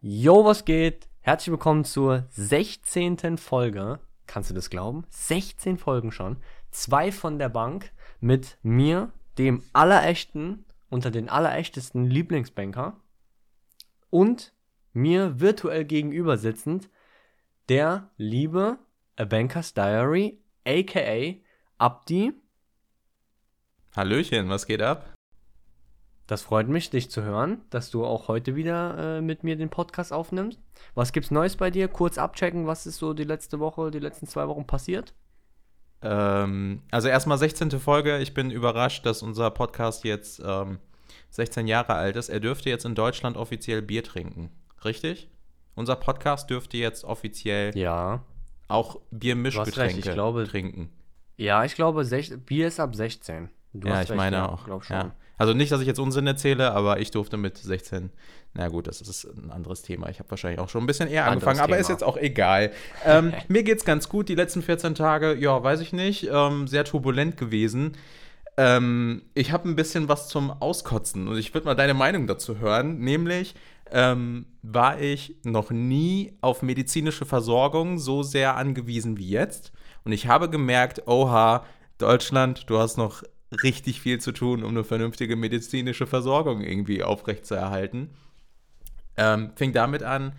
Yo, was geht? Herzlich willkommen zur 16. Folge. Kannst du das glauben? 16 Folgen schon. Zwei von der Bank mit mir, dem allerechten, unter den allerechtesten Lieblingsbanker. Und mir virtuell gegenüber sitzend der liebe A Banker's Diary, aka Abdi. Hallöchen, was geht ab? Das freut mich, dich zu hören, dass du auch heute wieder äh, mit mir den Podcast aufnimmst. Was gibt's Neues bei dir? Kurz abchecken, was ist so die letzte Woche, die letzten zwei Wochen passiert? Ähm, also erstmal 16. Folge. Ich bin überrascht, dass unser Podcast jetzt ähm, 16 Jahre alt ist. Er dürfte jetzt in Deutschland offiziell Bier trinken. Richtig? Unser Podcast dürfte jetzt offiziell Ja. auch Biermischgetränke glaube- trinken. Ja, ich glaube, Bier ist ab 16. Du ja, hast ich meine ja, auch. Glaub schon. Ja. Also nicht, dass ich jetzt Unsinn erzähle, aber ich durfte mit 16. Na gut, das ist ein anderes Thema. Ich habe wahrscheinlich auch schon ein bisschen eher Anderes angefangen, aber ist Thema. jetzt auch egal. Ähm, mir geht's ganz gut. Die letzten 14 Tage, ja, weiß ich nicht, ähm, sehr turbulent gewesen. Ähm, ich habe ein bisschen was zum Auskotzen und ich würde mal deine Meinung dazu hören. Nämlich ähm, war ich noch nie auf medizinische Versorgung so sehr angewiesen wie jetzt. Und ich habe gemerkt, oha, Deutschland, du hast noch richtig viel zu tun, um eine vernünftige medizinische Versorgung irgendwie aufrechtzuerhalten. Ähm, fing damit an,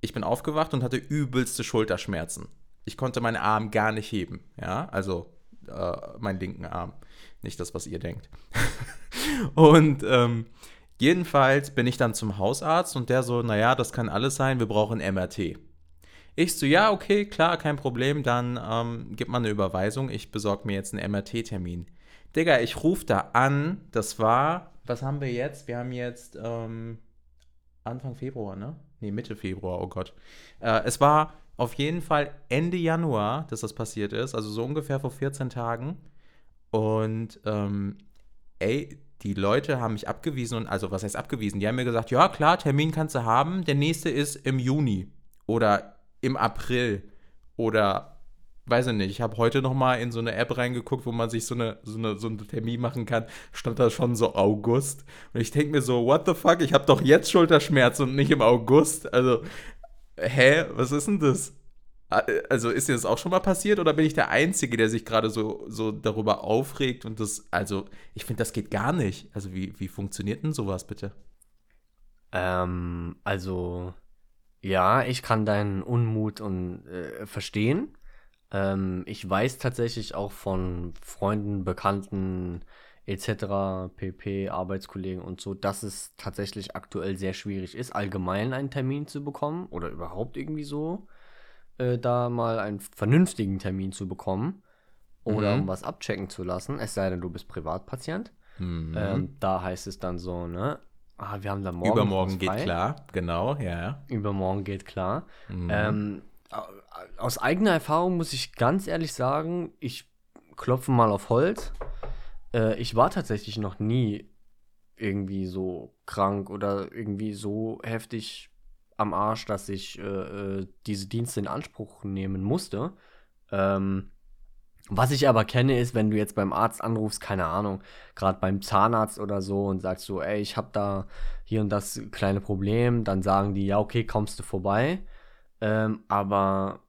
ich bin aufgewacht und hatte übelste Schulterschmerzen. Ich konnte meinen Arm gar nicht heben, ja, also äh, meinen linken Arm. Nicht das, was ihr denkt. und ähm, jedenfalls bin ich dann zum Hausarzt und der so, naja, das kann alles sein, wir brauchen MRT. Ich so, ja, okay, klar, kein Problem, dann ähm, gib mal eine Überweisung, ich besorge mir jetzt einen MRT-Termin. Digga, ich rufe da an, das war, was haben wir jetzt? Wir haben jetzt ähm, Anfang Februar, ne? Nee, Mitte Februar, oh Gott. Äh, es war auf jeden Fall Ende Januar, dass das passiert ist, also so ungefähr vor 14 Tagen. Und ähm, ey, die Leute haben mich abgewiesen und also was heißt abgewiesen? Die haben mir gesagt, ja klar, Termin kannst du haben. Der nächste ist im Juni oder im April oder weiß ich nicht. Ich habe heute noch mal in so eine App reingeguckt, wo man sich so eine so eine so einen Termin machen kann. Stand da schon so August und ich denke mir so, what the fuck? Ich habe doch jetzt Schulterschmerzen und nicht im August. Also hä, was ist denn das? Also ist dir das auch schon mal passiert oder bin ich der Einzige, der sich gerade so, so darüber aufregt und das, also ich finde, das geht gar nicht. Also wie, wie funktioniert denn sowas bitte? Ähm, also, ja, ich kann deinen Unmut und, äh, verstehen. Ähm, ich weiß tatsächlich auch von Freunden, Bekannten etc., pp, Arbeitskollegen und so, dass es tatsächlich aktuell sehr schwierig ist, allgemein einen Termin zu bekommen oder überhaupt irgendwie so, äh, da mal einen vernünftigen Termin zu bekommen oder Mhm. um was abchecken zu lassen, es sei denn, du bist Privatpatient. Mhm. Ähm, da heißt es dann so, ne? Ah, wir haben da morgen Übermorgen geht klar, genau, ja. Übermorgen geht klar. Mhm. Ähm, aus eigener Erfahrung muss ich ganz ehrlich sagen, ich klopfe mal auf Holz. Äh, ich war tatsächlich noch nie irgendwie so krank oder irgendwie so heftig am Arsch, dass ich äh, äh, diese Dienste in Anspruch nehmen musste. Ähm, was ich aber kenne, ist, wenn du jetzt beim Arzt anrufst, keine Ahnung, gerade beim Zahnarzt oder so und sagst so, ey, ich habe da hier und das kleine Problem, dann sagen die, ja, okay, kommst du vorbei. Ähm, aber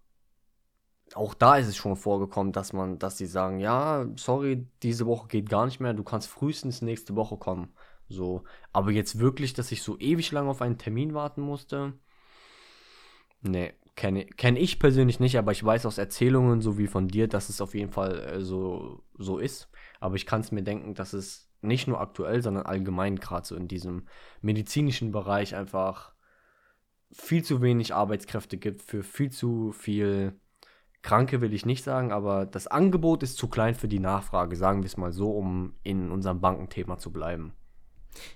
auch da ist es schon vorgekommen, dass man, dass die sagen, ja, sorry, diese Woche geht gar nicht mehr, du kannst frühestens nächste Woche kommen. So, aber jetzt wirklich, dass ich so ewig lang auf einen Termin warten musste, nee, kenne kenn ich persönlich nicht, aber ich weiß aus Erzählungen, so wie von dir, dass es auf jeden Fall äh, so, so ist. Aber ich kann es mir denken, dass es nicht nur aktuell, sondern allgemein gerade so in diesem medizinischen Bereich einfach viel zu wenig Arbeitskräfte gibt für viel zu viel Kranke, will ich nicht sagen, aber das Angebot ist zu klein für die Nachfrage, sagen wir es mal so, um in unserem Bankenthema zu bleiben.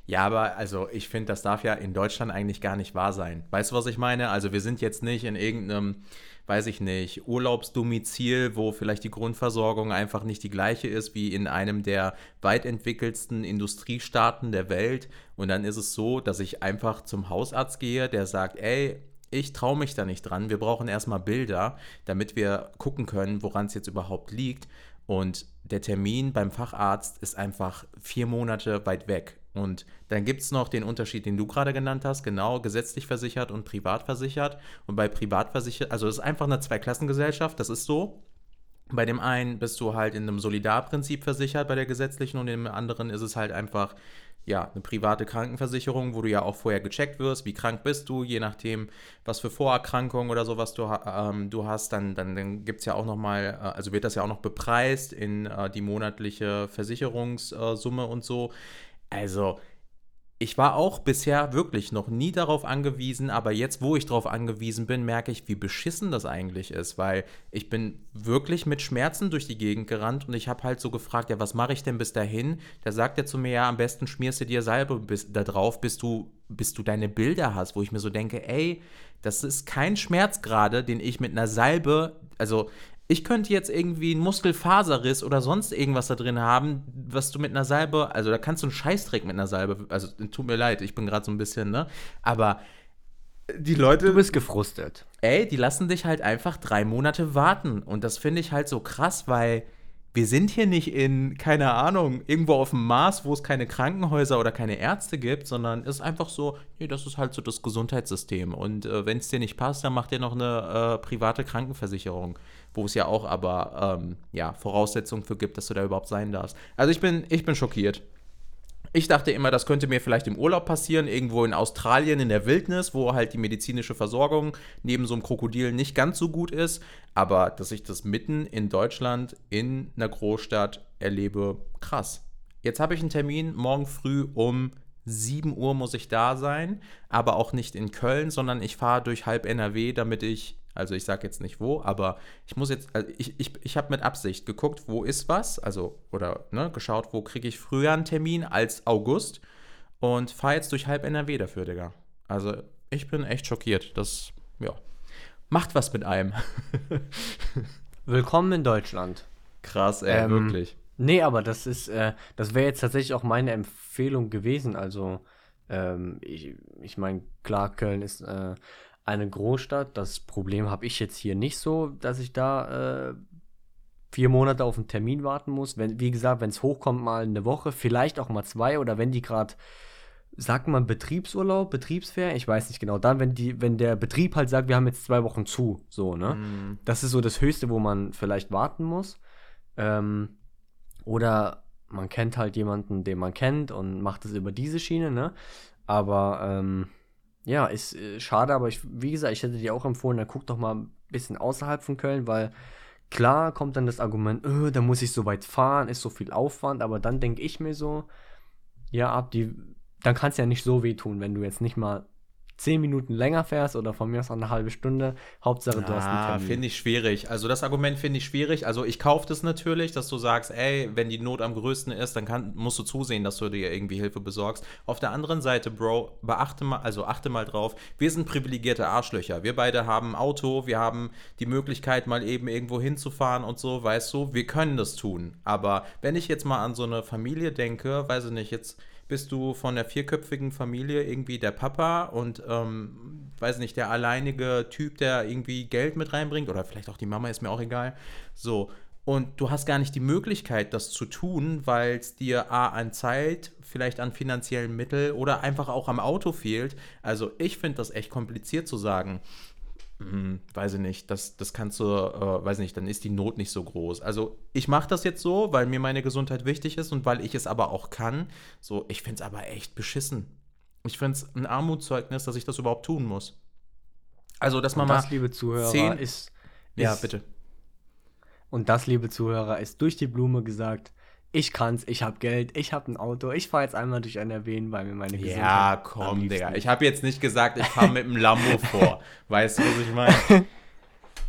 Ja, aber also ich finde, das darf ja in Deutschland eigentlich gar nicht wahr sein. Weißt du, was ich meine? Also wir sind jetzt nicht in irgendeinem, weiß ich nicht, Urlaubsdomizil, wo vielleicht die Grundversorgung einfach nicht die gleiche ist wie in einem der weit entwickelsten Industriestaaten der Welt. Und dann ist es so, dass ich einfach zum Hausarzt gehe, der sagt, ey, ich traue mich da nicht dran. Wir brauchen erstmal Bilder, damit wir gucken können, woran es jetzt überhaupt liegt. Und der Termin beim Facharzt ist einfach vier Monate weit weg. Und dann gibt es noch den Unterschied, den du gerade genannt hast, genau, gesetzlich versichert und privat versichert. Und bei privat versichert, also es ist einfach eine Zweiklassengesellschaft, das ist so. Bei dem einen bist du halt in einem Solidarprinzip versichert bei der gesetzlichen und im anderen ist es halt einfach ja, eine private Krankenversicherung, wo du ja auch vorher gecheckt wirst, wie krank bist du, je nachdem, was für Vorerkrankungen oder sowas du, ähm, du hast, dann, dann, dann gibt es ja auch nochmal, äh, also wird das ja auch noch bepreist in äh, die monatliche Versicherungssumme und so. Also, ich war auch bisher wirklich noch nie darauf angewiesen, aber jetzt, wo ich darauf angewiesen bin, merke ich, wie beschissen das eigentlich ist, weil ich bin wirklich mit Schmerzen durch die Gegend gerannt und ich habe halt so gefragt, ja, was mache ich denn bis dahin? Da sagt er zu mir, ja, am besten schmierst du dir Salbe bis, da drauf, bis du, bis du deine Bilder hast, wo ich mir so denke, ey, das ist kein Schmerz gerade, den ich mit einer Salbe, also ich könnte jetzt irgendwie einen Muskelfaserriss oder sonst irgendwas da drin haben, was du mit einer Salbe, also da kannst du einen Scheißdreck mit einer Salbe, also tut mir leid, ich bin gerade so ein bisschen, ne? Aber die Leute. Du bist gefrustet. Ey, die lassen dich halt einfach drei Monate warten. Und das finde ich halt so krass, weil wir sind hier nicht in, keine Ahnung, irgendwo auf dem Mars, wo es keine Krankenhäuser oder keine Ärzte gibt, sondern es ist einfach so, nee, das ist halt so das Gesundheitssystem. Und äh, wenn es dir nicht passt, dann mach dir noch eine äh, private Krankenversicherung wo es ja auch aber ähm, ja, Voraussetzungen für gibt, dass du da überhaupt sein darfst. Also ich bin, ich bin schockiert. Ich dachte immer, das könnte mir vielleicht im Urlaub passieren, irgendwo in Australien in der Wildnis, wo halt die medizinische Versorgung neben so einem Krokodil nicht ganz so gut ist. Aber dass ich das mitten in Deutschland in einer Großstadt erlebe, krass. Jetzt habe ich einen Termin morgen früh um 7 Uhr muss ich da sein, aber auch nicht in Köln, sondern ich fahre durch halb NRW, damit ich also ich sage jetzt nicht wo, aber ich muss jetzt, also ich, ich, ich habe mit Absicht geguckt, wo ist was, also oder ne, geschaut, wo kriege ich früher einen Termin als August und fahre jetzt durch halb NRW dafür, Digga. Also ich bin echt schockiert. Das, ja, macht was mit einem. Willkommen in Deutschland. Krass, ey, ähm, wirklich. Nee, aber das ist, äh, das wäre jetzt tatsächlich auch meine Empfehlung gewesen. Also, ähm, ich, ich meine, klar, Köln ist äh, eine Großstadt. Das Problem habe ich jetzt hier nicht so, dass ich da äh, vier Monate auf einen Termin warten muss. Wenn, wie gesagt, wenn es hochkommt, mal eine Woche, vielleicht auch mal zwei oder wenn die gerade, sagt man Betriebsurlaub, Betriebsferien, ich weiß nicht genau, dann, wenn die, wenn der Betrieb halt sagt, wir haben jetzt zwei Wochen zu, so, ne? Mm. Das ist so das Höchste, wo man vielleicht warten muss. Ähm, oder man kennt halt jemanden, den man kennt und macht es über diese Schiene, ne? Aber ähm, ja, ist äh, schade, aber ich, wie gesagt, ich hätte dir auch empfohlen, dann guck doch mal ein bisschen außerhalb von Köln, weil klar kommt dann das Argument, öh, da muss ich so weit fahren, ist so viel Aufwand, aber dann denke ich mir so, ja, ab die, dann kann es ja nicht so wehtun, wenn du jetzt nicht mal zehn Minuten länger fährst oder von mir aus auch eine halbe Stunde. Hauptsache, du hast einen Termin. finde ich schwierig. Also das Argument finde ich schwierig. Also ich kaufe das natürlich, dass du sagst, ey, wenn die Not am größten ist, dann kann, musst du zusehen, dass du dir irgendwie Hilfe besorgst. Auf der anderen Seite, Bro, beachte mal, also achte mal drauf, wir sind privilegierte Arschlöcher. Wir beide haben ein Auto, wir haben die Möglichkeit, mal eben irgendwo hinzufahren und so, weißt du, wir können das tun. Aber wenn ich jetzt mal an so eine Familie denke, weiß ich nicht, jetzt bist du von der vierköpfigen Familie irgendwie der Papa und, ähm, weiß nicht, der alleinige Typ, der irgendwie Geld mit reinbringt oder vielleicht auch die Mama, ist mir auch egal. So. Und du hast gar nicht die Möglichkeit, das zu tun, weil es dir A an Zeit, vielleicht an finanziellen Mitteln oder einfach auch am Auto fehlt. Also ich finde das echt kompliziert zu sagen. Hm, weiß ich nicht, das, das kannst du, äh, weiß nicht, dann ist die Not nicht so groß. Also ich mache das jetzt so, weil mir meine Gesundheit wichtig ist und weil ich es aber auch kann. So, ich finde es aber echt beschissen. Ich finde es ein Armutszeugnis, dass ich das überhaupt tun muss. Also, dass man und das, mal liebe Zuhörer, zehn, ist, ist, Ja, bitte. Und das, liebe Zuhörer, ist durch die Blume gesagt, ich kann's, ich hab Geld, ich hab ein Auto, ich fahre jetzt einmal durch NRW, weil mir meine Gesundheit Ja, komm, Digga. Ich habe jetzt nicht gesagt, ich fahre mit dem Lambo vor. Weißt du, was ich meine?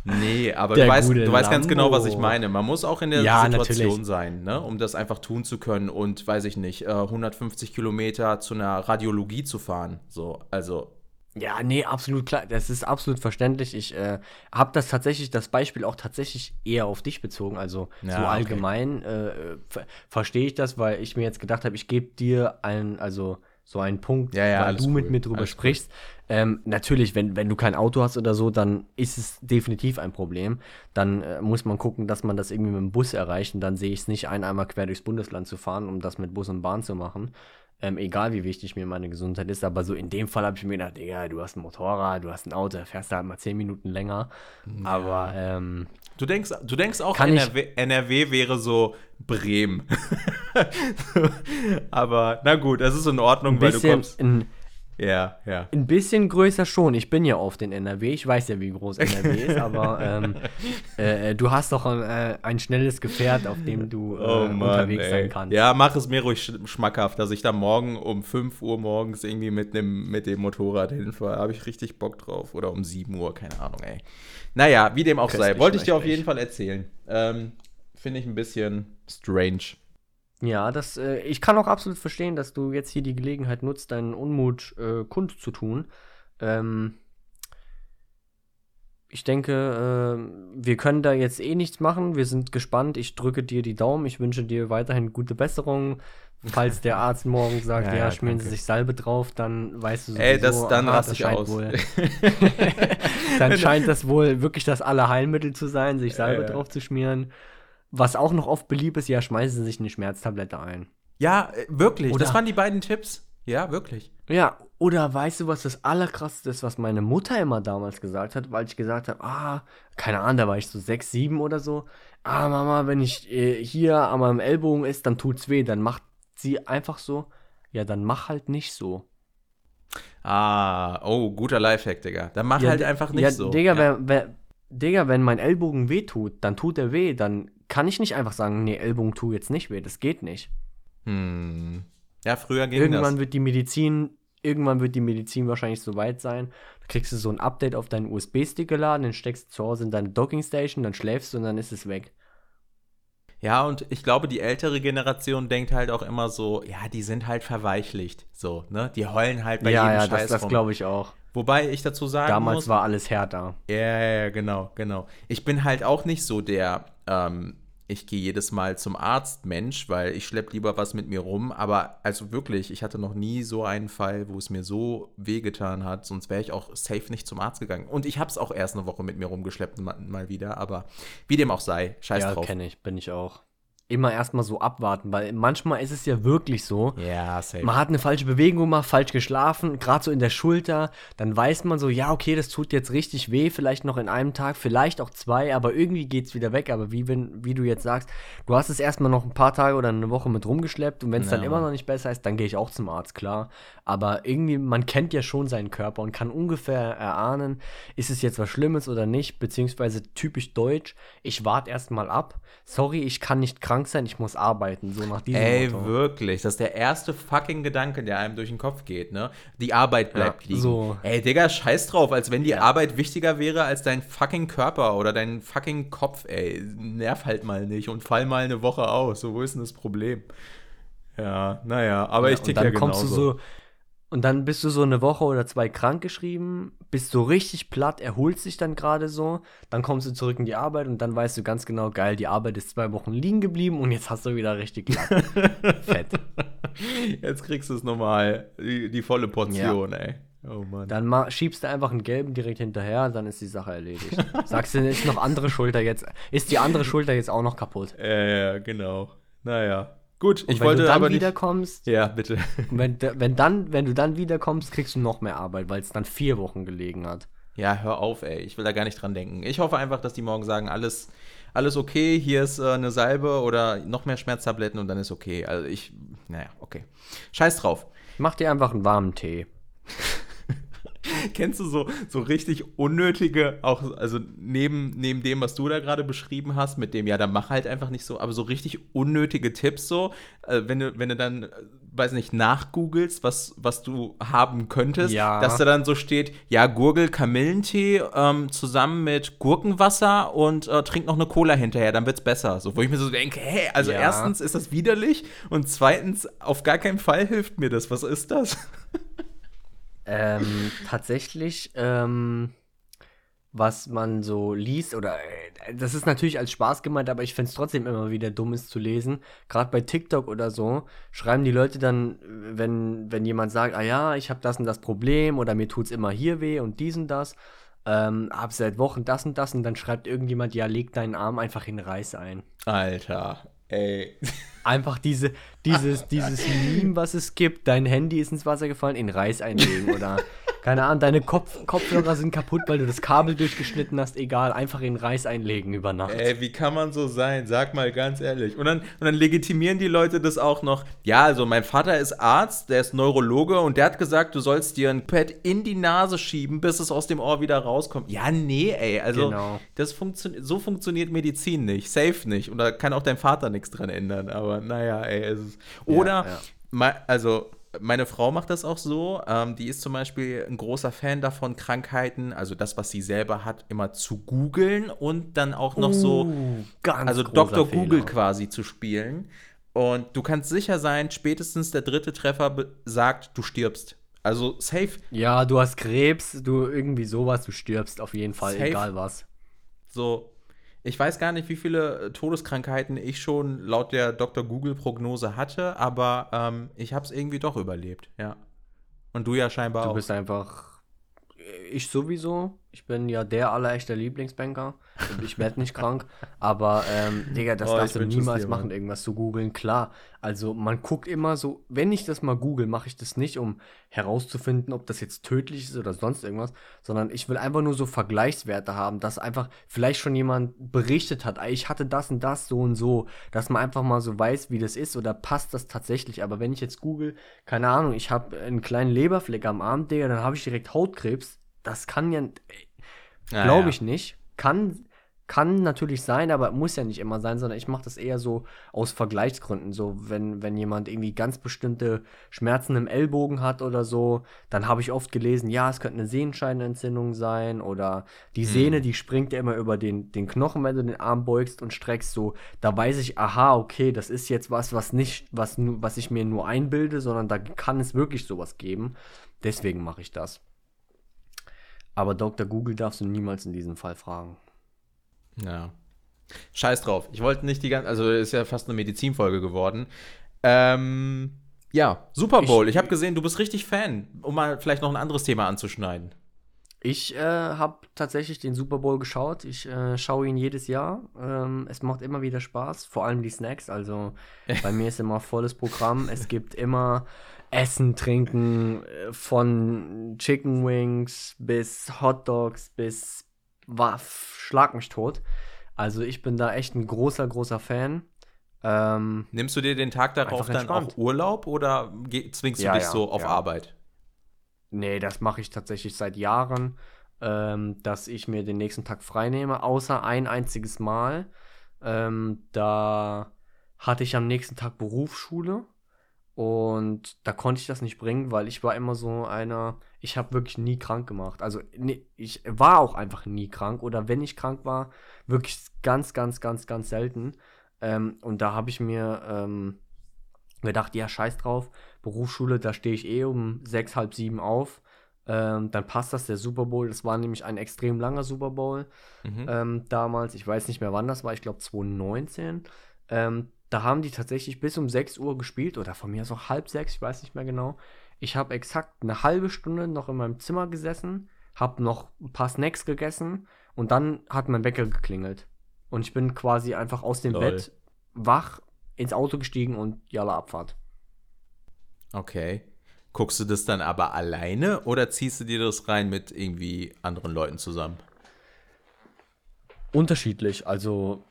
Nee, aber du weißt, du weißt ganz genau, was ich meine. Man muss auch in der ja, Situation natürlich. sein, ne? um das einfach tun zu können und, weiß ich nicht, 150 äh, Kilometer zu einer Radiologie zu fahren. So, also ja, nee, absolut klar. Das ist absolut verständlich. Ich äh, habe das tatsächlich, das Beispiel auch tatsächlich eher auf dich bezogen. Also ja, so allgemein okay. äh, verstehe ich das, weil ich mir jetzt gedacht habe, ich gebe dir einen, also so einen Punkt, ja, ja, weil du cool. mit mir drüber alles sprichst. Cool. Ähm, natürlich, wenn, wenn du kein Auto hast oder so, dann ist es definitiv ein Problem. Dann äh, muss man gucken, dass man das irgendwie mit dem Bus erreicht. Und dann sehe ich es nicht ein, einmal quer durchs Bundesland zu fahren, um das mit Bus und Bahn zu machen. Ähm, egal wie wichtig mir meine Gesundheit ist, aber so in dem Fall habe ich mir gedacht, Digga, du hast ein Motorrad, du hast ein Auto, fährst da halt mal zehn Minuten länger. Ja. Aber ähm, Du denkst, du denkst auch, NRW, NRW, wäre so Bremen. Aber na gut, das ist in Ordnung, weil du kommst. In, ja, ja. Ein bisschen größer schon. Ich bin ja auf den NRW. Ich weiß ja, wie groß NRW ist, aber ähm, äh, äh, du hast doch ein, äh, ein, schnelles Gefährt, auf dem du äh, oh Mann, unterwegs ey. sein kannst. Ja, mach es mir ruhig schmackhaft, dass ich da morgen um 5 Uhr morgens irgendwie mit, nem, mit dem Motorrad hinfahre. Habe ich richtig Bock drauf. Oder um 7 Uhr, keine Ahnung, ey. Naja, wie dem auch sei. Wollte ich dir auf jeden Fall erzählen. Ähm, Finde ich ein bisschen strange. Ja, das, äh, ich kann auch absolut verstehen, dass du jetzt hier die Gelegenheit nutzt, deinen Unmut äh, kundzutun. Ähm, ich denke, äh, wir können da jetzt eh nichts machen. Wir sind gespannt. Ich drücke dir die Daumen. Ich wünsche dir weiterhin gute Besserung. Falls der Arzt morgen sagt, ja, ja, ja schmieren. Sie sich Salbe drauf, dann weißt du sowieso, Ey, das, dann aha, das ich aus. Wohl, dann scheint das wohl wirklich das Allerheilmittel zu sein, sich Salbe ja, drauf zu schmieren. Was auch noch oft beliebt ist, ja, schmeißen Sie sich eine Schmerztablette ein. Ja, äh, wirklich. Oder, das waren die beiden Tipps. Ja, wirklich. Ja, oder weißt du, was das Allerkrasseste ist, was meine Mutter immer damals gesagt hat, weil ich gesagt habe, ah, keine Ahnung, da war ich so sechs, sieben oder so. Ah, Mama, wenn ich äh, hier an meinem Ellbogen ist, dann tut's weh. Dann macht sie einfach so, ja, dann mach halt nicht so. Ah, oh, guter Lifehack, Digga. Dann mach ja, halt einfach nicht ja, so. Digga, ja. wenn, wenn, Digga, wenn mein Ellbogen weh tut, dann tut er weh. Dann kann ich nicht einfach sagen, nee, Ellbogen tut jetzt nicht weh. Das geht nicht. Hm. Ja, früher ging irgendwann das. wird die Medizin, irgendwann wird die Medizin wahrscheinlich so weit sein. Da kriegst du so ein Update auf deinen USB-Stick geladen, dann steckst du zu Hause in deine Dockingstation, dann schläfst du und dann ist es weg. Ja, und ich glaube, die ältere Generation denkt halt auch immer so, ja, die sind halt verweichlicht. So, ne? Die heulen halt bei ja, jedem ja, Scheiß das, das glaube ich auch. Wobei ich dazu sagen Damals muss, war alles härter. Ja, ja, genau, genau. Ich bin halt auch nicht so der, ähm, ich gehe jedes Mal zum Arzt, Mensch, weil ich schleppe lieber was mit mir rum. Aber also wirklich, ich hatte noch nie so einen Fall, wo es mir so wehgetan hat. Sonst wäre ich auch safe nicht zum Arzt gegangen. Und ich habe es auch erst eine Woche mit mir rumgeschleppt, mal, mal wieder. Aber wie dem auch sei, scheiß ja, drauf. Ja, kenne ich, bin ich auch immer erstmal so abwarten, weil manchmal ist es ja wirklich so. Ja, safe. Man hat eine falsche Bewegung gemacht, falsch geschlafen, gerade so in der Schulter, dann weiß man so, ja, okay, das tut jetzt richtig weh, vielleicht noch in einem Tag, vielleicht auch zwei, aber irgendwie geht es wieder weg. Aber wie, wenn, wie du jetzt sagst, du hast es erstmal noch ein paar Tage oder eine Woche mit rumgeschleppt und wenn es ja. dann immer noch nicht besser ist, dann gehe ich auch zum Arzt, klar. Aber irgendwie, man kennt ja schon seinen Körper und kann ungefähr erahnen, ist es jetzt was Schlimmes oder nicht, beziehungsweise typisch deutsch, ich warte erstmal ab. Sorry, ich kann nicht krank krank sein, ich muss arbeiten, so nach diesem Ey, Motto. wirklich, das ist der erste fucking Gedanke, der einem durch den Kopf geht, ne? Die Arbeit bleibt ja, liegen. So. Ey, Digga, scheiß drauf, als wenn die ja. Arbeit wichtiger wäre als dein fucking Körper oder dein fucking Kopf, ey. Nerv halt mal nicht und fall mal eine Woche aus, so, wo ist denn das Problem? Ja, naja, aber ja, ich tick ja genauso. kommst du so und dann bist du so eine Woche oder zwei krankgeschrieben, bist so richtig platt, erholst dich dann gerade so, dann kommst du zurück in die Arbeit und dann weißt du ganz genau, geil, die Arbeit ist zwei Wochen liegen geblieben und jetzt hast du wieder richtig platt. Fett. Jetzt kriegst du es nochmal, die, die, volle Portion, ja. ey. Oh Mann. Dann schiebst du einfach einen gelben direkt hinterher, dann ist die Sache erledigt. Sagst du, ist noch andere Schulter jetzt, ist die andere Schulter jetzt auch noch kaputt? Ja, ja, genau. Naja. Gut, ich wenn wollte du dann aber wiederkommst. Ja, bitte. Wenn, wenn, dann, wenn du dann wiederkommst, kriegst du noch mehr Arbeit, weil es dann vier Wochen gelegen hat. Ja, hör auf, ey. Ich will da gar nicht dran denken. Ich hoffe einfach, dass die morgen sagen, alles, alles okay, hier ist äh, eine Salbe oder noch mehr Schmerztabletten und dann ist okay. Also ich, naja, okay. Scheiß drauf. Mach dir einfach einen warmen Tee. Kennst du so, so richtig unnötige, auch, also neben, neben dem, was du da gerade beschrieben hast, mit dem, ja, dann mach halt einfach nicht so, aber so richtig unnötige Tipps so, äh, wenn du, wenn du dann, äh, weiß nicht, nachgoogelst, was, was du haben könntest, ja. dass da dann so steht, ja, Gurgel Kamillentee ähm, zusammen mit Gurkenwasser und äh, trink noch eine Cola hinterher, dann wird's besser. So, wo ich mir so denke, hey, also ja. erstens ist das widerlich und zweitens, auf gar keinen Fall hilft mir das. Was ist das? Ähm, tatsächlich, ähm, was man so liest, oder äh, das ist natürlich als Spaß gemeint, aber ich finde es trotzdem immer wieder dumm, es zu lesen. Gerade bei TikTok oder so schreiben die Leute dann, wenn, wenn jemand sagt, ah ja, ich habe das und das Problem oder mir tut es immer hier weh und dies und das, ähm, hab seit Wochen das und das und dann schreibt irgendjemand, ja, leg deinen Arm einfach in Reis ein. Alter, ey. Einfach diese, dieses, dieses Meme, was es gibt, dein Handy ist ins Wasser gefallen, in Reis einlegen oder keine Ahnung, deine Kopf Kopfhörer sind kaputt, weil du das Kabel durchgeschnitten hast, egal, einfach in Reis einlegen über Nacht. Ey, wie kann man so sein? Sag mal ganz ehrlich. Und dann, und dann legitimieren die Leute das auch noch. Ja, also mein Vater ist Arzt, der ist Neurologe und der hat gesagt, du sollst dir ein Pad in die Nase schieben, bis es aus dem Ohr wieder rauskommt. Ja, nee, ey, also Genau. das funktio so funktioniert Medizin nicht, safe nicht. Und da kann auch dein Vater nichts dran ändern. Aber naja, ey, es ist. Oder, ja. mei- also meine Frau macht das auch so. Ähm, die ist zum Beispiel ein großer Fan davon, Krankheiten, also das, was sie selber hat, immer zu googeln und dann auch noch so, Uh, ganz also Dr. Google quasi zu spielen. Und du kannst sicher sein, spätestens der dritte Treffer sagt, du stirbst. Also safe. Ja, du hast Krebs, du irgendwie sowas, du stirbst auf jeden Fall, Safe. egal was. So, ich weiß gar nicht, wie viele äh, Todeskrankheiten ich schon laut der Dr. Google-Prognose hatte, aber ähm, ich habe es irgendwie doch überlebt, ja. Und du ja scheinbar Du auch. bist einfach. Ich sowieso. Ich bin ja der allerechte Lieblingsbanker. Und Ich werde nicht krank. Aber, ähm, Digga, das Oh, darfst du niemals dir, machen, irgendwas zu googeln. Klar. Also, man guckt immer so, wenn ich das mal google, mache ich das nicht, um herauszufinden, ob das jetzt tödlich ist oder sonst irgendwas, sondern ich will einfach nur so Vergleichswerte haben, dass einfach vielleicht schon jemand berichtet hat, "Ey, ich hatte das und das so und so, dass man einfach mal so weiß, wie das ist oder passt das tatsächlich. Aber wenn ich jetzt google, keine Ahnung, ich habe einen kleinen Leberfleck am Arm, Digga, dann habe ich direkt Hautkrebs. Das kann ja, Ja, Glaube ja. ich nicht. Kann, kann natürlich sein, aber muss ja nicht immer sein, sondern ich mache das eher so aus Vergleichsgründen. So, wenn, wenn jemand irgendwie ganz bestimmte Schmerzen im Ellbogen hat oder so, dann habe ich oft gelesen, ja, es könnte eine Sehenscheinentzündung sein oder die Sehne, die springt ja immer über den, den Knochen, wenn du den Arm beugst und streckst so. Da weiß ich, aha, okay, das ist jetzt was, was nicht, was, was ich mir nur einbilde, sondern da kann es wirklich sowas geben. Deswegen mache ich das. Aber Dr. Google darfst du niemals in diesem Fall fragen. Ja. Scheiß drauf. Ich wollte nicht die ganze, also ist ja fast eine Medizinfolge geworden. Ähm, ja, Super Bowl. Ich, habe gesehen, du bist richtig Fan, um mal vielleicht noch ein anderes Thema anzuschneiden. Ich äh, habe tatsächlich den Super Bowl geschaut. Ich äh, schaue ihn jedes Jahr. Ähm, es macht immer wieder Spaß, vor allem die Snacks. Also bei mir ist immer volles Programm. Es gibt immer Essen, Trinken, äh, von Chicken Wings bis Hot Dogs bis Waff, schlag mich tot. Also ich bin da echt ein großer, großer Fan. Ähm, Nimmst du dir den Tag darauf dann entspannt. auch Urlaub oder zwingst du Ja, dich ja, so auf ja. Arbeit? Nee, das mache ich tatsächlich seit Jahren, ähm, dass ich mir den nächsten Tag frei nehme, außer ein einziges Mal. Ähm, da hatte ich am nächsten Tag Berufsschule und da konnte ich das nicht bringen, weil ich war immer so einer, ich habe wirklich nie krank gemacht. Also nee, ich war auch einfach nie krank oder wenn ich krank war, wirklich ganz, ganz, ganz, ganz selten. Ähm, und da habe ich mir ähm, gedacht, ja, scheiß drauf, Berufsschule, da stehe ich eh um sechs, halb sieben auf. Ähm, dann passt das, der Super Bowl. Das war nämlich ein extrem langer Super Bowl Mhm. ähm, damals. Ich weiß nicht mehr, wann das war. Ich glaube 2019. Ähm, da haben die tatsächlich bis um 6 Uhr gespielt oder von mir aus auch halb sechs, ich weiß nicht mehr genau. Ich habe exakt eine halbe Stunde noch in meinem Zimmer gesessen, habe noch ein paar Snacks gegessen und dann hat mein Wecker geklingelt. Und ich bin quasi einfach aus dem Lol. Bett wach ins Auto gestiegen und jalla Abfahrt. Okay. Guckst du das dann aber alleine oder ziehst du dir das rein mit irgendwie anderen Leuten zusammen? Unterschiedlich. Also,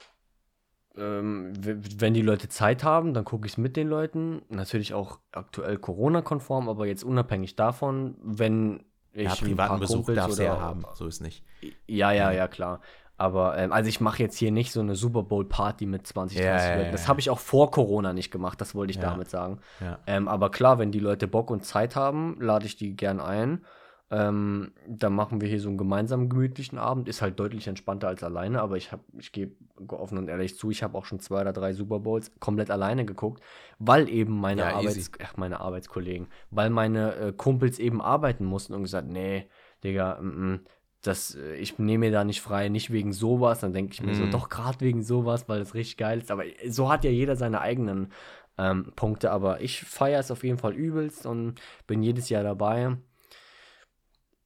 ähm, wenn die Leute Zeit haben, dann gucke ich es mit den Leuten. Natürlich auch aktuell Corona-konform, aber jetzt unabhängig davon, wenn ich Ja, ein privaten paar Besuch du ja haben, so ist nicht. Ja, ja, ja, klar. Aber ähm, also ich mache jetzt hier nicht so eine Super Bowl Party mit 20, 30 Ja, Leuten. Das habe ich auch vor Corona nicht gemacht, das wollte ich Ja. damit sagen. Ja. Ähm, aber klar, wenn die Leute Bock und Zeit haben, lade ich die gern ein. Ähm, dann machen wir hier so einen gemeinsamen gemütlichen Abend. Ist halt deutlich entspannter als alleine, aber ich habe, ich gebe offen und ehrlich zu, ich habe auch schon zwei oder drei Super Bowls komplett alleine geguckt, weil eben meine, Ja, Arbeits ach, meine Arbeitskollegen, weil meine äh, Kumpels eben arbeiten mussten und gesagt, nee, Digga, mm, mm, das, äh, ich nehme mir da nicht frei, nicht wegen sowas. Dann denke ich mir so, Mhm. doch gerade wegen sowas, weil das richtig geil ist. Aber so hat ja jeder seine eigenen ähm, Punkte. Aber ich feiere es auf jeden Fall übelst und bin jedes Jahr dabei.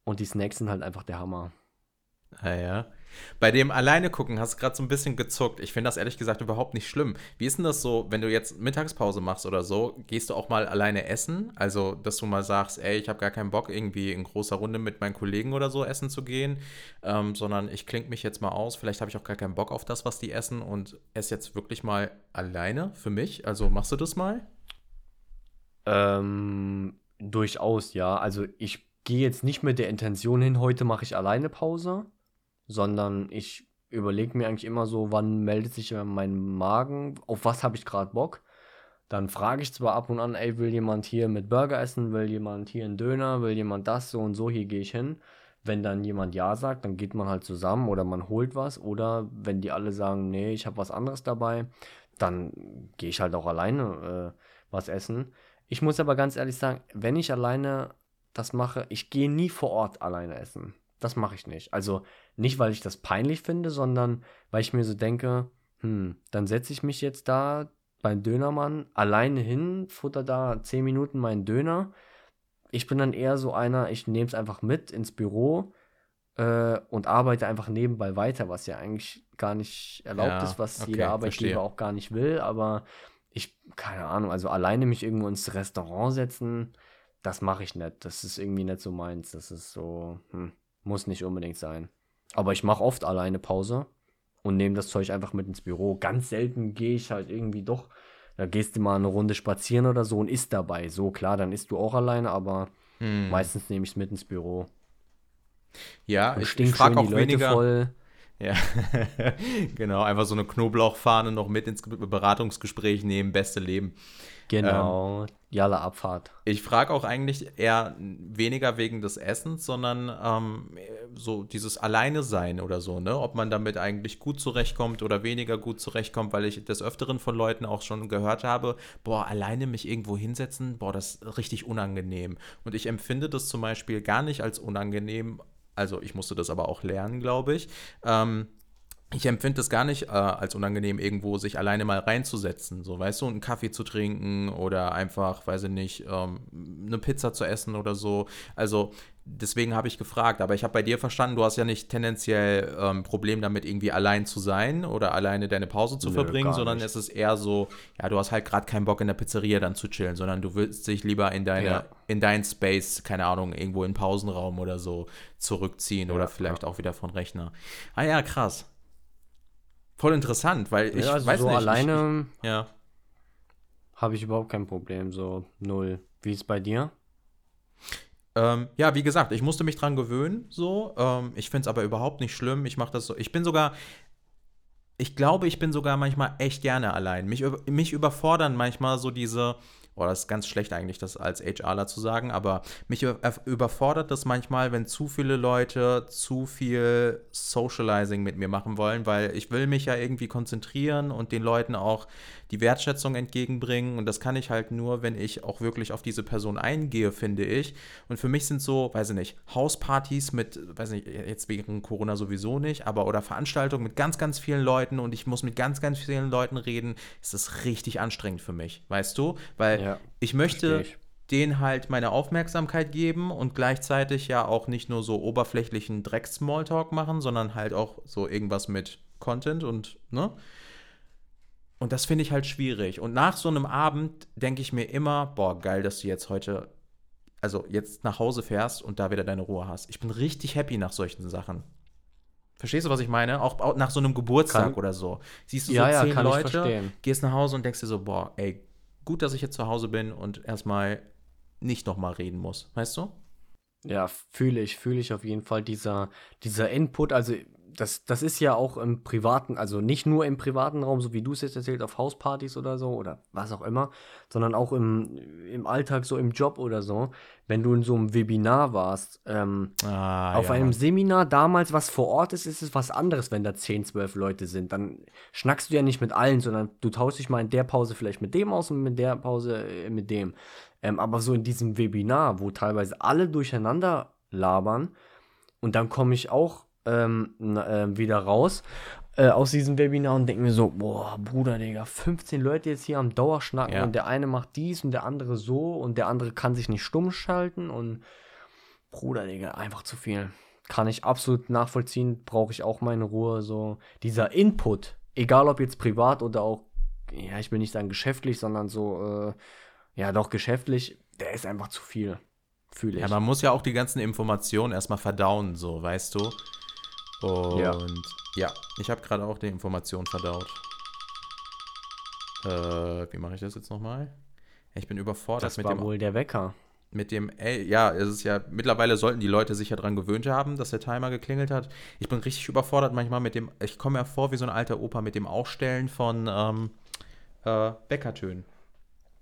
Und die Snacks sind halt einfach der Hammer. Ah, ja. Bei dem alleine gucken hast du gerade so ein bisschen gezuckt. Ich finde das ehrlich gesagt überhaupt nicht schlimm. Wie ist denn das so, wenn du jetzt Mittagspause machst oder so, gehst du auch mal alleine essen? Also, dass du mal sagst, ey, ich habe gar keinen Bock, irgendwie in großer Runde mit meinen Kollegen oder so essen zu gehen, ähm, sondern ich klinge mich jetzt mal aus. Vielleicht habe ich auch gar keinen Bock auf das, was die essen und esse jetzt wirklich mal alleine für mich. Also, machst du das mal? Ähm, durchaus, ja. Also ich gehe jetzt nicht mit der Intention hin, heute mache ich alleine Pause, sondern ich überlege mir eigentlich immer so, wann meldet sich mein Magen, auf was habe ich gerade Bock. Dann frage ich zwar ab und an, ey, will jemand hier mit Burger essen, will jemand hier einen Döner, will jemand das, so und so, hier gehe ich hin. Wenn dann jemand Ja sagt, dann geht man halt zusammen oder man holt was. Oder wenn die alle sagen, nee, ich habe was anderes dabei, dann gehe ich halt auch alleine äh, was essen. Ich muss aber ganz ehrlich sagen, wenn ich alleine das mache, ich gehe nie vor Ort alleine essen. Das mache ich nicht. Also nicht, weil ich das peinlich finde, sondern weil ich mir so denke, hm, dann setze ich mich jetzt da beim Dönermann alleine hin, futter da 10 Minuten meinen Döner. Ich bin dann eher so einer, ich nehme es einfach mit ins Büro äh, und arbeite einfach nebenbei weiter, was ja eigentlich gar nicht erlaubt Ja, ist, was okay, jeder Arbeitgeber verstehe. auch gar nicht will. Aber ich, keine Ahnung, also alleine mich irgendwo ins Restaurant setzen, das mache ich nicht. Das ist irgendwie nicht so meins. Das ist so, hm, muss nicht unbedingt sein. Aber ich mache oft alleine Pause und nehme das Zeug einfach mit ins Büro. Ganz selten gehe ich halt irgendwie doch. Da gehst du mal eine Runde spazieren oder so und isst dabei. So klar, dann isst du auch alleine, aber Hm. meistens nehme ich es mit ins Büro. Ja, Und ich, ich stinkt frage auch Leute weniger. voll. Ja, genau, einfach so eine Knoblauchfahne noch mit ins Ge- Beratungsgespräch nehmen, beste Leben. Genau. Jalla Abfahrt. Ich frage auch eigentlich eher weniger wegen des Essens, sondern ähm, so dieses Alleine sein oder so, ne? Ob man damit eigentlich gut zurechtkommt oder weniger gut zurechtkommt, weil ich des Öfteren von Leuten auch schon gehört habe, boah, alleine mich irgendwo hinsetzen, boah, das ist richtig unangenehm. Und ich empfinde das zum Beispiel gar nicht als unangenehm, also ich musste das aber auch lernen, glaube ich. Ähm, ich empfinde es gar nicht äh, als unangenehm, irgendwo sich alleine mal reinzusetzen. So, weißt du, einen Kaffee zu trinken oder einfach, weiß ich nicht, ähm, eine Pizza zu essen oder so. Also, deswegen habe ich gefragt. Aber ich habe bei dir verstanden, du hast ja nicht tendenziell ähm, Problem damit, irgendwie allein zu sein oder alleine deine Pause zu Nö, verbringen, sondern nicht. es ist eher so, ja, du hast halt gerade keinen Bock in der Pizzeria dann zu chillen, sondern du willst dich lieber in deine, Ja. in deinen Space, keine Ahnung, irgendwo in Pausenraum oder so zurückziehen oder Ja, vielleicht ja. auch wieder von Rechner. Ah ja, krass. Voll interessant, weil ich also weiß so nicht. alleine Ich, ja. habe ich überhaupt kein Problem. So null. Wie ist bei dir? Ähm, ja, wie gesagt, ich musste mich dran gewöhnen, so. Ähm, ich finde es aber überhaupt nicht schlimm. Ich mache das so. Ich bin sogar, ich glaube, ich bin sogar manchmal echt gerne allein. Mich, mich überfordern manchmal so diese, oh, das ist ganz schlecht eigentlich, das als HRler zu sagen, aber mich über- überfordert das manchmal, wenn zu viele Leute zu viel Socializing mit mir machen wollen, weil ich will mich ja irgendwie konzentrieren und den Leuten auch die Wertschätzung entgegenbringen und das kann ich halt nur, wenn ich auch wirklich auf diese Person eingehe, finde ich. Und für mich sind so, weiß ich nicht, Hauspartys mit, weiß nicht, jetzt wegen Corona sowieso nicht, aber oder Veranstaltungen mit ganz, ganz vielen Leuten und ich muss mit ganz, ganz vielen Leuten reden, ist das richtig anstrengend für mich, weißt du? Weil Ja, ich möchte ich. denen halt meine Aufmerksamkeit geben und gleichzeitig ja auch nicht nur so oberflächlichen Drecks-Smalltalk machen, sondern halt auch so irgendwas mit Content und, ne? Und das finde ich halt schwierig. Und nach so einem Abend denke ich mir immer, boah, geil, dass du jetzt heute, also jetzt nach Hause fährst und da wieder deine Ruhe hast. Ich bin richtig happy nach solchen Sachen. Verstehst du, was ich meine? Auch, nach so einem Geburtstag Kann- oder so. Siehst du Ja, so ja, zehn kann ich Leute, verstehen. gehst nach Hause und denkst dir so, boah, ey, gut, dass ich jetzt zu Hause bin und erstmal nicht nochmal reden muss. Weißt du? Ja, fühle ich, fühle ich auf jeden Fall dieser, dieser Input. Also, das, das ist ja auch im privaten, also nicht nur im privaten Raum, so wie du es jetzt erzählt, auf Hauspartys oder so oder was auch immer, sondern auch im, im Alltag, so im Job oder so. Wenn du in so einem Webinar warst, ähm, Ah, auf ja, einem Mann. Seminar damals, was vor Ort ist, ist es was anderes, wenn da 10, 12 Leute sind. Dann schnackst du ja nicht mit allen, sondern du tauschst dich mal in der Pause vielleicht mit dem aus und in der Pause äh, mit dem. Ähm, aber so in diesem Webinar, wo teilweise alle durcheinander labern und dann komme ich auch ähm, ähm, wieder raus äh, aus diesem Webinar und denke mir so, boah, Bruder, Digga, 15 Leute jetzt hier am Dauerschnacken Ja. und der eine macht dies und der andere so und der andere kann sich nicht stumm schalten und Bruder, Digga, einfach zu viel. kann ich absolut nachvollziehen, brauche ich auch meine Ruhe. So dieser Input, egal ob jetzt privat oder auch, ja, ich will nicht sagen geschäftlich, sondern so, äh, ja, doch geschäftlich, der ist einfach zu viel. Fühle ich. Ja, man muss ja auch die ganzen Informationen erstmal verdauen, so, weißt du? Und ja, ja ich habe gerade auch die Informationen verdaut. Äh, wie mache ich das jetzt nochmal? Ich bin überfordert das mit war dem. wohl der Wecker. Mit dem, ey, ja, es ist ja, mittlerweile sollten die Leute sich ja dran gewöhnt haben, dass der Timer geklingelt hat. Ich bin richtig überfordert manchmal mit dem, ich komme mir vor wie so ein alter Opa mit dem Aufstellen von ähm, äh, Weckertönen.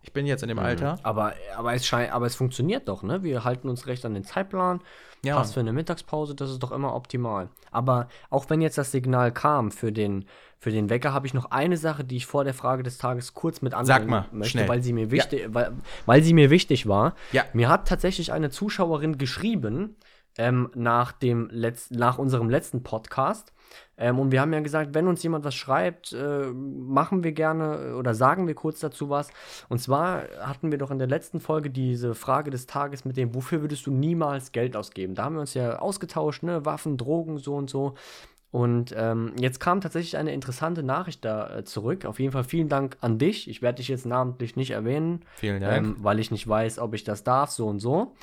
Ich bin jetzt in dem mhm. Alter. Aber, aber, es scheint, aber es funktioniert doch, ne? Wir halten uns recht an den Zeitplan. Ja. Passt für eine Mittagspause, das ist doch immer optimal. Aber auch wenn jetzt das Signal kam für den, für den Wecker, habe ich noch eine Sache, die ich vor der Frage des Tages kurz mit anbringen möchte, schnell. weil sie mir wichtig, ja. weil, weil sie mir wichtig war. Ja. Mir hat tatsächlich eine Zuschauerin geschrieben, ähm, nach, dem Letz nach unserem letzten Podcast. Ähm, und wir haben ja gesagt, wenn uns jemand was schreibt, äh, machen wir gerne äh, oder sagen wir kurz dazu was. Und zwar hatten wir doch in der letzten Folge diese Frage des Tages mit dem, wofür würdest du niemals Geld ausgeben? Da haben wir uns ja ausgetauscht, ne? Waffen, Drogen, so und so. Und ähm, jetzt kam tatsächlich eine interessante Nachricht da äh, zurück. Auf jeden Fall vielen Dank an dich. Ich werde dich jetzt namentlich nicht erwähnen, vielen Dank. Ähm, weil ich nicht weiß, ob ich das darf, so und so.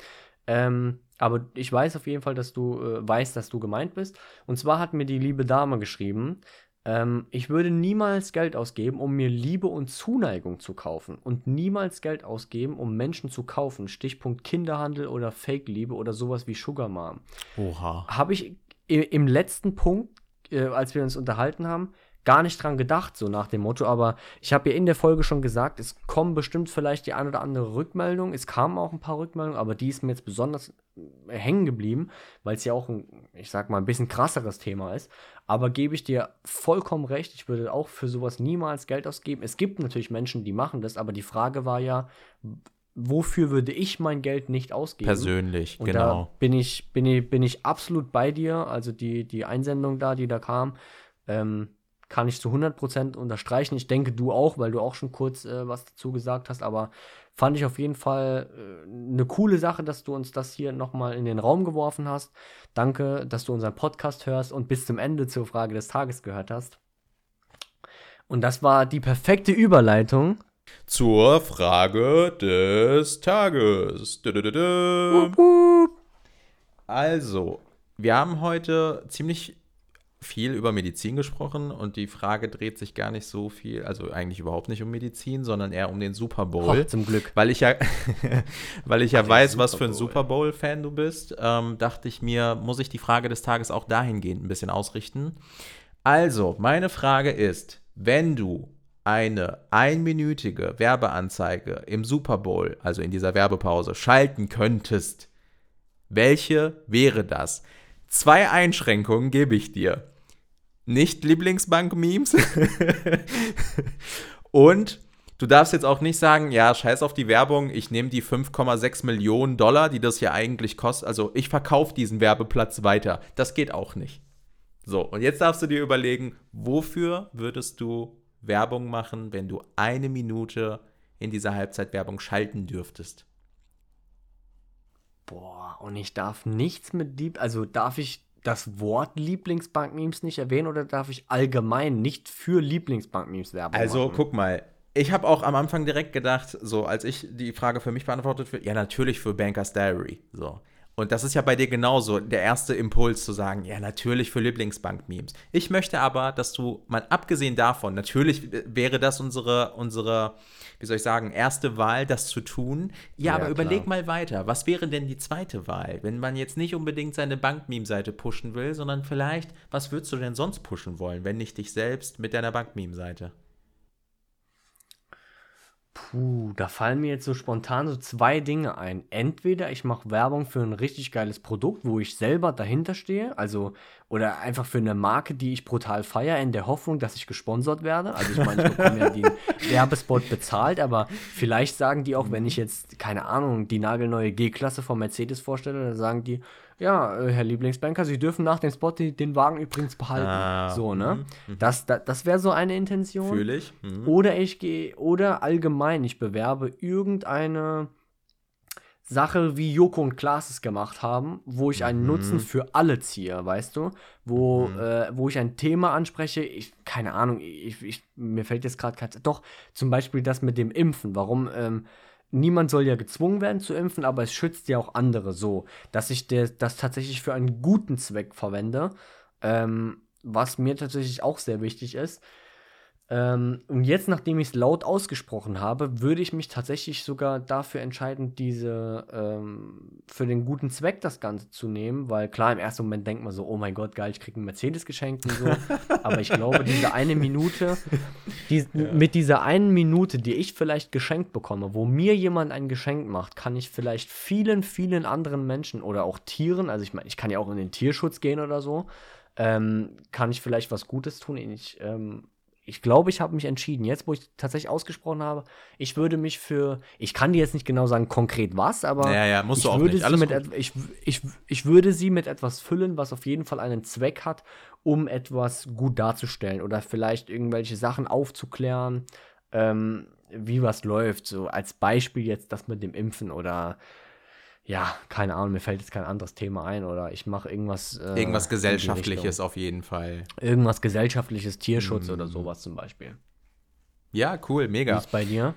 Ähm, aber ich weiß auf jeden Fall, dass du äh, weißt, dass du gemeint bist. Und zwar hat mir die liebe Dame geschrieben, ähm, ich würde niemals Geld ausgeben, um mir Liebe und Zuneigung zu kaufen. Und niemals Geld ausgeben, um Menschen zu kaufen. Stichpunkt Kinderhandel oder Fake-Liebe oder sowas wie Sugar Mom. Oha. Habe ich im letzten Punkt, äh, als wir uns unterhalten haben, gar nicht dran gedacht, so nach dem Motto. Aber ich habe ja in der Folge schon gesagt, es kommen bestimmt vielleicht die eine oder andere Rückmeldung. Es kamen auch ein paar Rückmeldungen, aber die ist mir jetzt besonders äh, hängen geblieben, weil es ja auch ein, ich sag mal, ein bisschen krasseres Thema ist. Aber gebe ich dir vollkommen recht, ich würde auch für sowas niemals Geld ausgeben. Es gibt natürlich Menschen, die machen das, aber die Frage war ja, wofür würde ich mein Geld nicht ausgeben? Persönlich, Und genau. Da bin ich, bin ich, bin ich absolut bei dir. Also die, die Einsendung da, die da kam, ähm, kann ich zu 100% unterstreichen. Ich denke, du auch, weil du auch schon kurz äh, was dazu gesagt hast, aber fand ich auf jeden Fall äh, eine coole Sache, dass du uns das hier nochmal in den Raum geworfen hast. Danke, dass du unseren Podcast hörst und bis zum Ende zur Frage des Tages gehört hast. Und das war die perfekte Überleitung zur Frage des Tages. Also, wir haben heute ziemlich viel über Medizin gesprochen und die Frage dreht sich gar nicht so viel, also eigentlich überhaupt nicht um Medizin, sondern eher um den Super Bowl. Oh, zum Glück. Weil ich ja, weil ich ja weiß, was für ein Super Bowl-Fan du bist, ähm, dachte ich mir, muss ich die Frage des Tages auch dahingehend ein bisschen ausrichten. Also, meine Frage ist, wenn du eine einminütige Werbeanzeige im Super Bowl, also in dieser Werbepause, schalten könntest, welche wäre das? Zwei Einschränkungen gebe ich dir nicht Lieblingsbank-Memes. und du darfst jetzt auch nicht sagen, ja, scheiß auf die Werbung, ich nehme die 5,6 Millionen Dollar, die das ja eigentlich kostet. Also ich verkaufe diesen Werbeplatz weiter. Das geht auch nicht. So, und jetzt darfst du dir überlegen, wofür würdest du Werbung machen, wenn du eine Minute in dieser Halbzeitwerbung schalten dürftest? Boah, und ich darf nichts mit Lieb, also darf ich das Wort Lieblingsbank-Memes nicht erwähnen oder darf ich allgemein nicht für Lieblingsbank-Memes Werbung also, machen? Guck mal, ich habe auch am Anfang direkt gedacht, so als ich die Frage für mich beantwortet wird, ja natürlich für Bankers Diary, so. Und das ist ja bei dir genauso der erste Impuls zu sagen, ja, natürlich für Lieblingsbank-Memes. Ich möchte aber, dass du, mal abgesehen davon, natürlich wäre das unsere, unsere, wie soll ich sagen, erste Wahl, das zu tun. Ja, ja aber klar. überleg mal weiter. Was wäre denn die zweite Wahl? Wenn man jetzt nicht unbedingt seine Bank-Meme-Seite pushen will, sondern vielleicht, was würdest du denn sonst pushen wollen, wenn nicht dich selbst mit deiner Bank-Meme-Seite? Puh, da fallen mir jetzt so spontan so zwei Dinge ein. Entweder ich mache Werbung für ein richtig geiles Produkt, wo ich selber dahinter stehe, also oder einfach für eine Marke, die ich brutal feiere, in der Hoffnung, dass ich gesponsert werde. Also ich meine, ich bekomme ja den Werbespot bezahlt, aber vielleicht sagen die auch, wenn ich jetzt, keine Ahnung, die nagelneue G-Klasse von Mercedes vorstelle, dann sagen die, ja, äh, Herr Lieblingsbanker, Sie dürfen nach dem Spot den Wagen übrigens behalten. Ah, so, ne? Mhm. Das, das, das wäre so eine Intention. Fühle ich. Mhm. Oder ich gehe, oder allgemein, ich bewerbe irgendeine Sache, wie Joko und Klaas es gemacht haben, wo ich einen Mhm. Nutzen für alle ziehe, weißt du? Wo, Mhm. äh, wo ich ein Thema anspreche, ich, keine Ahnung, ich, ich, mir fällt jetzt gerade kein. Doch, zum Beispiel das mit dem Impfen. Warum, ähm, niemand soll ja gezwungen werden zu impfen, aber es schützt ja auch andere so, dass ich der, das tatsächlich für einen guten Zweck verwende, ähm, was mir tatsächlich auch sehr wichtig ist. Ähm, und jetzt, nachdem ich es laut ausgesprochen habe, würde ich mich tatsächlich sogar dafür entscheiden, diese ähm, für den guten Zweck das Ganze zu nehmen, weil klar, im ersten Moment denkt man so, oh mein Gott, geil, ich kriege einen Mercedes geschenkt und so. Aber ich glaube, diese eine Minute, die, mit dieser einen Minute, die ich vielleicht geschenkt bekomme, wo mir jemand ein Geschenk macht, kann ich vielleicht vielen, vielen anderen Menschen oder auch Tieren, also ich meine, ich kann ja auch in den Tierschutz gehen oder so, ähm, kann ich vielleicht was Gutes tun. Ich, ähm, ich glaube, ich habe mich entschieden. Jetzt, wo ich tatsächlich ausgesprochen habe, ich würde mich für, ich kann dir jetzt nicht genau sagen konkret was, aber Ja, ja, musst ich du auch würde nicht. sie Alles mit gut. et- ich, ich, ich würde sie mit etwas füllen, was auf jeden Fall einen Zweck hat, um etwas gut darzustellen oder vielleicht irgendwelche Sachen aufzuklären, ähm, wie was läuft. So als Beispiel jetzt das mit dem Impfen oder ja, keine Ahnung, mir fällt jetzt kein anderes Thema ein oder ich mache irgendwas. äh, Irgendwas Gesellschaftliches auf jeden Fall. Irgendwas gesellschaftliches, Tierschutz oder Mm. sowas zum Beispiel. Ja, cool, Wie mega. ist bei dir?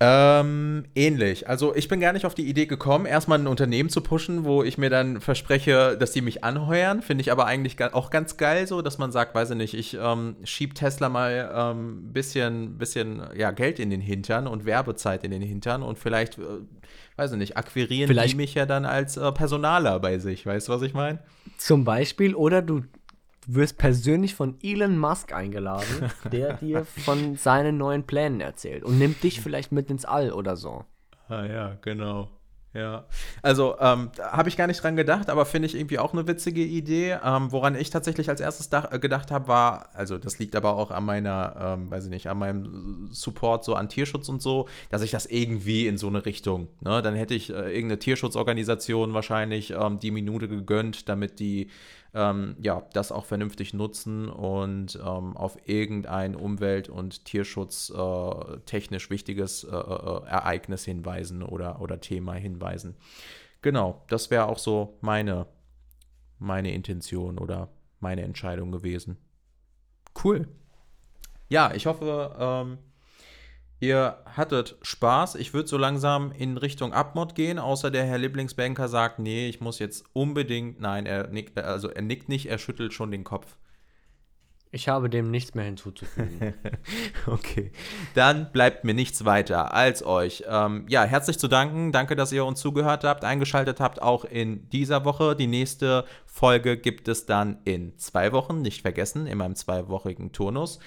Ähm, ähnlich. Also ich bin gar nicht auf die Idee gekommen, erstmal ein Unternehmen zu pushen, wo ich mir dann verspreche, dass die mich anheuern. Finde ich aber eigentlich auch ganz geil so, dass man sagt, weiß ich nicht, ich ähm, schieb Tesla mal ähm, bisschen, bisschen ja, Geld in den Hintern und Werbezeit in den Hintern und vielleicht, äh, weiß ich nicht, akquirieren Vielleicht- die mich ja dann als äh, Personaler bei sich. Weißt du, was ich meine? Zum Beispiel, oder du wirst persönlich von Elon Musk eingeladen, der dir von seinen neuen Plänen erzählt und nimmt dich vielleicht mit ins All oder so. Ah ja, genau. Ja. Also, ähm, habe ich gar nicht dran gedacht, aber finde ich irgendwie auch eine witzige Idee. Ähm, woran ich tatsächlich als erstes äh, gedacht habe, war, also das liegt aber auch an meiner, ähm, weiß ich nicht, an meinem Support so an Tierschutz und so, dass ich das irgendwie in so eine Richtung, ne, dann hätte ich äh, irgendeine Tierschutzorganisation wahrscheinlich ähm, die Minute gegönnt, damit die ähm, ja, das auch vernünftig nutzen und ähm, auf irgendein Umwelt- und Tierschutz äh, wichtiges äh, äh, Ereignis hinweisen oder, oder Thema hinweisen. Genau, das wäre auch so meine, meine Intention oder meine Entscheidung gewesen. Cool. Ja, ich hoffe, ähm, ihr hattet Spaß. Ich würde so langsam in Richtung Abmod gehen, außer der Herr Lieblingsbanker sagt, nee, ich muss jetzt unbedingt, nein, er nickt, also er nickt nicht, er schüttelt schon den Kopf. Ich habe dem nichts mehr hinzuzufügen. Okay, dann bleibt mir nichts weiter als euch. Ähm, ja, herzlich zu danken. Danke, dass ihr uns zugehört habt, eingeschaltet habt, auch in dieser Woche. Die nächste Folge gibt es dann in zwei Wochen, nicht vergessen, in meinem zweiwöchigen Turnus.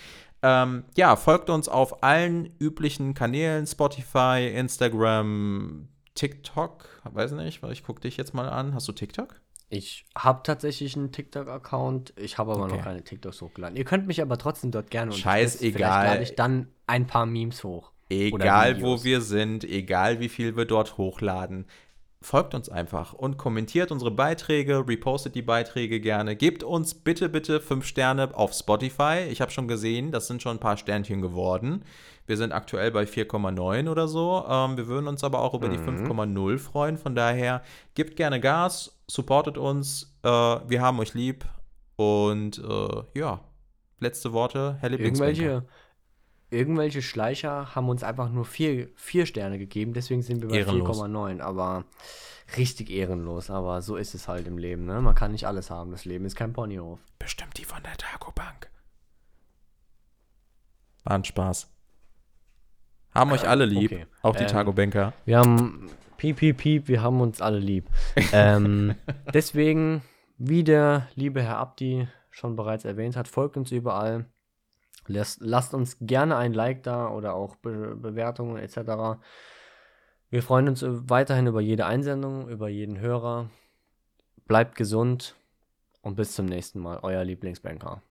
Ähm, ja, folgt uns auf allen üblichen Kanälen: Spotify, Instagram, TikTok. Weiß nicht, ich gucke dich jetzt mal an. Hast du TikTok? Ich habe tatsächlich einen TikTok-Account, ich habe aber Okay. noch keine TikToks hochgeladen. Ihr könnt mich aber trotzdem dort gerne Scheißegal. Vielleicht lade ich dann ein paar Memes hoch. Egal, wo wir sind, egal wie viel wir dort hochladen, folgt uns einfach und kommentiert unsere Beiträge, repostet die Beiträge gerne. Gebt uns bitte, bitte fünf Sterne auf Spotify. Ich habe schon gesehen, das sind schon ein paar Sternchen geworden. Wir sind aktuell bei 4,9 oder so. Ähm, wir würden uns aber auch über die Mhm. 5,0 freuen. Von daher, gebt gerne Gas, supportet uns. Äh, wir haben euch lieb. Und äh, ja, letzte Worte, Herr Lieblingsbanker. Irgendwelche, irgendwelche Schleicher haben uns einfach nur vier, vier Sterne gegeben, deswegen sind wir bei Ehrenlos. 4,9. Aber richtig ehrenlos. Aber so ist es halt im Leben. Ne? Man kann nicht alles haben. Das Leben ist kein Ponyhof. Bestimmt die von der Taco Bank. War ein Spaß. Haben euch alle lieb, okay. auch die Ähm, Taco Banker. Wir haben piep, piep, piep, wir haben uns alle lieb. ähm, deswegen, wie der liebe Herr Abdi schon bereits erwähnt hat, folgt uns überall. Lasst, lasst uns gerne ein Like da oder auch Be Bewertungen etc. Wir freuen uns weiterhin über jede Einsendung, über jeden Hörer. Bleibt gesund und bis zum nächsten Mal. Euer Lieblingsbanker.